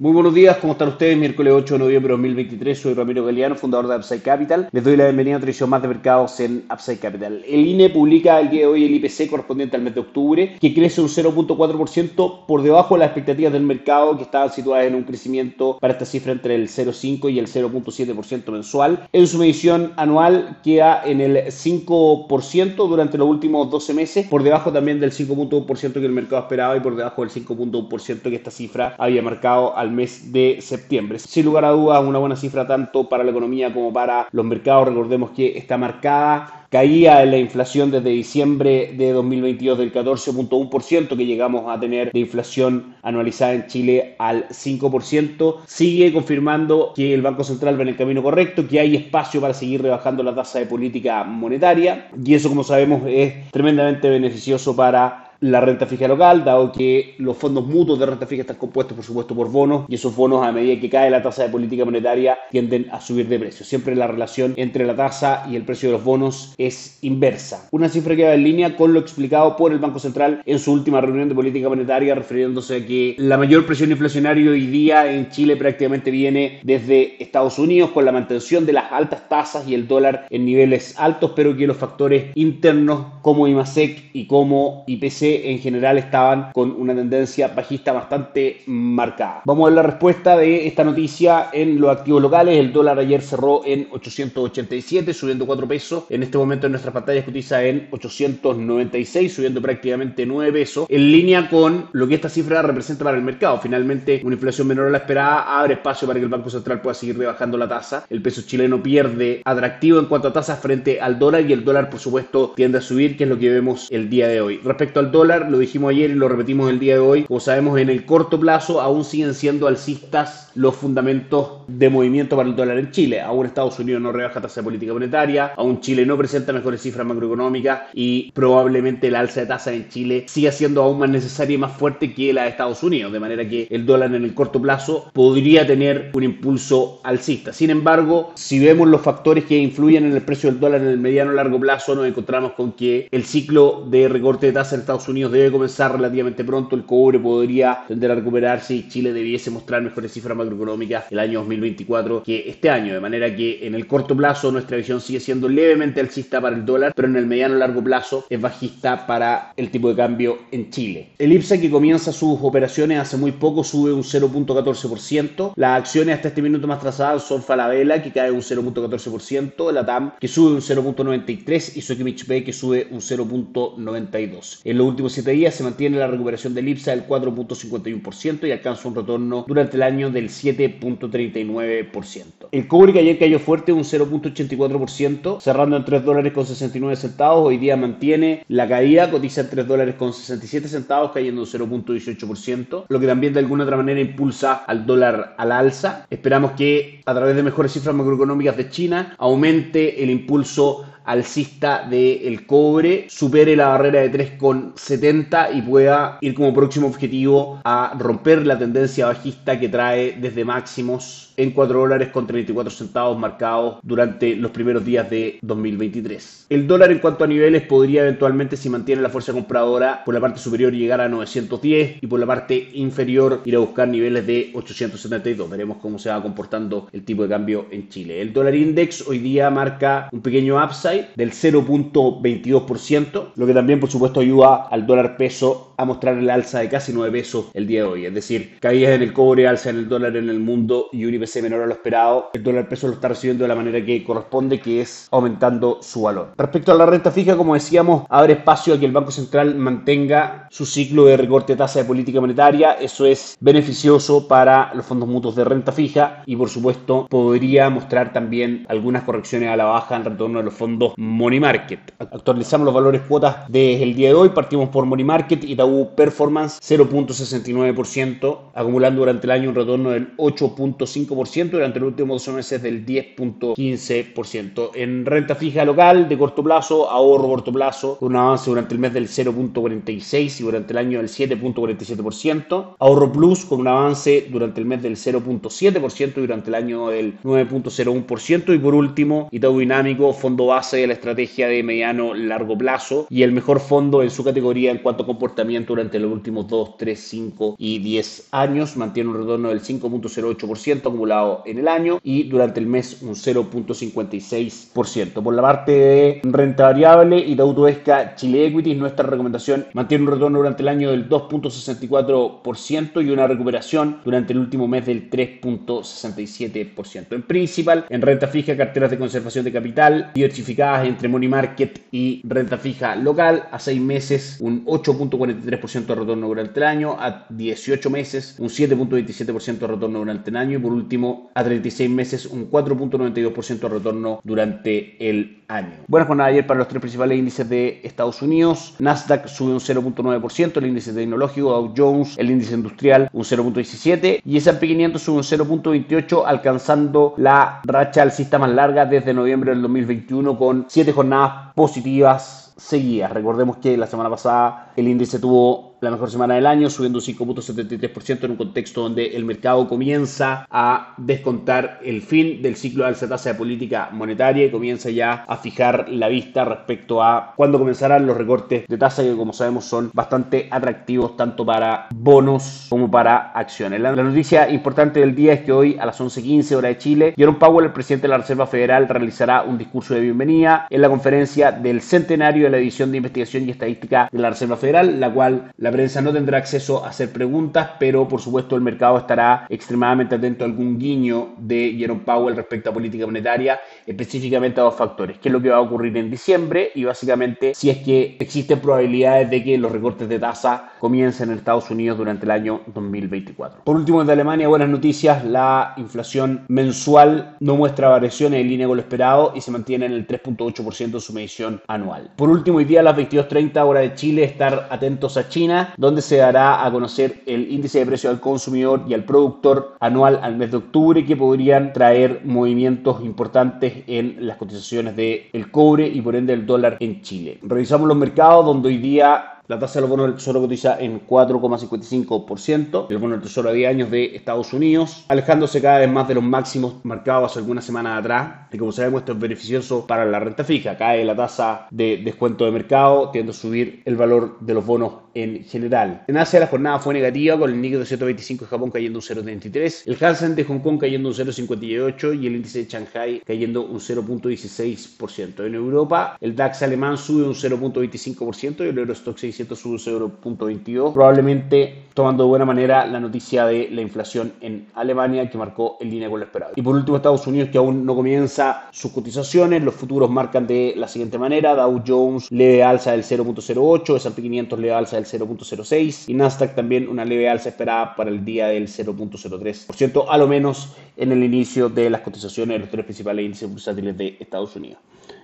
Muy buenos días, ¿cómo están ustedes? Miércoles 8 de noviembre de 2023, soy Ramiro Galeano, fundador de Upside Capital. Les doy la bienvenida a otra edición más de mercados en Upside Capital. El INE publica el día de hoy el IPC correspondiente al mes de octubre, que crece un 0.4% por debajo de las expectativas del mercado, que estaban situadas en un crecimiento para esta cifra entre el 0.5 y el 0.7% mensual. En su medición anual queda en el 5% durante los últimos 12 meses, por debajo también del 5.1% que el mercado esperaba y por debajo del 5.1% que esta cifra había marcado al mes de septiembre. Sin lugar a dudas, una buena cifra tanto para la economía como para los mercados. Recordemos que está marcada caía en la inflación desde diciembre de 2022 del 14.1% que llegamos a tener de inflación anualizada en Chile al 5%, sigue confirmando que el Banco Central va en el camino correcto, que hay espacio para seguir rebajando la tasa de política monetaria y eso como sabemos es tremendamente beneficioso para la renta fija local, dado que los fondos mutuos de renta fija están compuestos, por supuesto, por bonos, y esos bonos, a medida que cae la tasa de política monetaria, tienden a subir de precio. Siempre la relación entre la tasa y el precio de los bonos es inversa. Una cifra que va en línea con lo explicado por el Banco Central en su última reunión de política monetaria, refiriéndose a que la mayor presión inflacionaria hoy día en Chile prácticamente viene desde Estados Unidos, con la mantención de las altas tasas y el dólar en niveles altos, pero que los factores internos como IMASEC y como IPC en general estaban con una tendencia bajista bastante marcada. Vamos a ver la respuesta de esta noticia en los activos locales. El dólar ayer cerró en 887, subiendo 4 pesos. En este momento en nuestras pantallas cotiza en 896, subiendo prácticamente 9 pesos, en línea con lo que esta cifra representa para el mercado. Finalmente, una inflación menor a la esperada abre espacio para que el Banco Central pueda seguir rebajando la tasa. El peso chileno pierde atractivo en cuanto a tasas frente al dólar y el dólar, por supuesto, tiende a subir, que es lo que vemos el día de hoy. Respecto al dólar, lo dijimos ayer y lo repetimos el día de hoy, como sabemos en el corto plazo aún siguen siendo alcistas los fundamentos de movimiento para el dólar en Chile. Aún Estados Unidos no rebaja tasa de política monetaria, aún Chile no presenta mejores cifras macroeconómicas y probablemente la alza de tasa en Chile siga siendo aún más necesaria y más fuerte que la de Estados Unidos, de manera que el dólar en el corto plazo podría tener un impulso alcista. Sin embargo, si vemos los factores que influyen en el precio del dólar en el mediano largo plazo, nos encontramos con que el ciclo de recorte de tasa en Estados Unidos debe comenzar relativamente pronto, el cobre podría tender a recuperarse y Chile debiese mostrar mejores cifras macroeconómicas el año 2024 que este año, de manera que en el corto plazo nuestra visión sigue siendo levemente alcista para el dólar, pero en el mediano largo plazo es bajista para el tipo de cambio en Chile. El IPSA que comienza sus operaciones hace muy poco sube un 0.14%, las acciones hasta este minuto más trazadas son Falabella que cae un 0.14%, la TAM que sube un 0.93% y Sokimich P que sube un 0.92%. En los últimos 7 días se mantiene la recuperación del IPSA del 4.51% y alcanza un retorno durante el año del 7.39%. El cobre que ayer cayó fuerte un 0.84%, cerrando en 3 dólares con 69 centavos, hoy día mantiene la caída, cotiza en 3 dólares con 67 centavos, cayendo un 0.18%, lo que también de alguna otra manera impulsa al dólar al alza. Esperamos que a través de mejores cifras macroeconómicas de China aumente el impulso alcista del cobre supere la barrera de 3,70 y pueda ir como próximo objetivo a romper la tendencia bajista que trae desde máximos en 4 dólares con 34 centavos marcados durante los primeros días de 2023. El dólar en cuanto a niveles podría eventualmente si mantiene la fuerza compradora por la parte superior llegar a 910 y por la parte inferior ir a buscar niveles de 872. Veremos cómo se va comportando el tipo de cambio en Chile. El dólar index hoy día marca un pequeño upside del 0.22%, lo que también por supuesto ayuda al dólar peso a mostrar el alza de casi 9 pesos el día de hoy. Es decir, caídas en el cobre, alza en el dólar en el mundo y un IPC menor a lo esperado. El dólar peso lo está recibiendo de la manera que corresponde, que es aumentando su valor. Respecto a la renta fija, como decíamos, abre espacio a que el Banco Central mantenga su ciclo de recorte de tasa de política monetaria. Eso es beneficioso para los fondos mutuos de renta fija y por supuesto podría mostrar también algunas correcciones a la baja en retorno de los fondos Money Market. Actualizamos los valores cuotas desde el día de hoy. Partimos por Money Market. Itaú Performance 0.69%, acumulando durante el año un retorno del 8.5%, durante los últimos 12 meses del 10.15%. En renta fija local de corto plazo, ahorro corto plazo, un avance durante el mes del 0.46 y durante el año del 7.47%. Ahorro Plus con un avance durante el mes del 0.7% y durante el año del 9.01%. Y por último, Itaú Dinámico, fondo base de la estrategia de mediano largo plazo y el mejor fondo en su categoría en cuanto a comportamiento durante los últimos 2, 3, 5 y 10 años. Mantiene un retorno del 5.08% acumulado en el año y durante el mes un 0.56%. Por la parte de renta variable, Itaú Tuesca Chile Equities, nuestra recomendación mantiene un retorno durante el año del 2.64% y una recuperación durante el último mes del 3.67%. En principal, en renta fija, carteras de conservación de capital diversificadas entre money market y renta fija local a 6 meses un 8.43% de retorno durante el año, a 18 meses un 7.27% de retorno durante el año y por último a 36 meses un 4.92% de retorno durante el año. Buena jornada ayer para los tres principales índices de Estados Unidos. Nasdaq sube un 0.9%, el índice tecnológico, Dow Jones, el índice industrial un 0.17% y S&P 500 sube un 0.28 alcanzando la racha alcista más larga desde noviembre del 2021 con 7 jornadas positivas seguidas. Recordemos que la semana pasada el índice tuvo la mejor semana del año, subiendo un 5.73% en un contexto donde el mercado comienza a descontar el fin del ciclo de alza tasa de política monetaria y comienza ya a fijar la vista respecto a cuándo comenzarán los recortes de tasa que como sabemos son bastante atractivos tanto para bonos como para acciones. La, noticia importante del día es que hoy a las 11.15 hora de Chile, Jerome Powell, el presidente de la Reserva Federal, realizará un discurso de bienvenida en la conferencia del centenario de la edición de investigación y estadística de la Reserva Federal, la cual la la prensa no tendrá acceso a hacer preguntas, pero por supuesto el mercado estará extremadamente atento a algún guiño de Jerome Powell respecto a política monetaria, específicamente a dos factores, qué es lo que va a ocurrir en diciembre y básicamente si es que existen probabilidades de que los recortes de tasa comiencen en Estados Unidos durante el año 2024. Por último, de Alemania, buenas noticias, la inflación mensual no muestra variaciones en línea con lo esperado y se mantiene en el 3.8% de su medición anual. Por último, hoy día a las 22.30 hora de Chile, estar atentos a China donde se dará a conocer el índice de precio al consumidor y al productor anual al mes de octubre, que podrían traer movimientos importantes en las cotizaciones del cobre y por ende el dólar en Chile. Revisamos los mercados donde hoy día la tasa de los bonos del tesoro cotiza en 4,55%. El bono del tesoro a 10 años de Estados Unidos, alejándose cada vez más de los máximos marcados hace algunas semanas atrás. Y como sabemos, esto es beneficioso para la renta fija. Cae la tasa de descuento de mercado, tiende a subir el valor de los bonos en general. En Asia la jornada fue negativa, con el Nikkei 225 de Japón cayendo un 0,33, el Hansen de Hong Kong cayendo un 0,58 y el índice de Shanghai cayendo un 0,16%. En Europa, el DAX alemán sube un 0,25% y el Eurostock 6 100.22, probablemente tomando de buena manera la noticia de la inflación en Alemania que marcó en línea con lo esperado. Y por último Estados Unidos que aún no comienza sus cotizaciones, los futuros marcan de la siguiente manera, Dow Jones leve alza del 0.08, S&P 500 leve alza del 0.06 y Nasdaq también una leve alza esperada para el día del 0.03% a lo menos en el inicio de las cotizaciones de los tres principales índices bursátiles de Estados Unidos.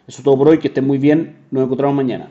Eso es todo por hoy, que estén muy bien, nos encontramos mañana.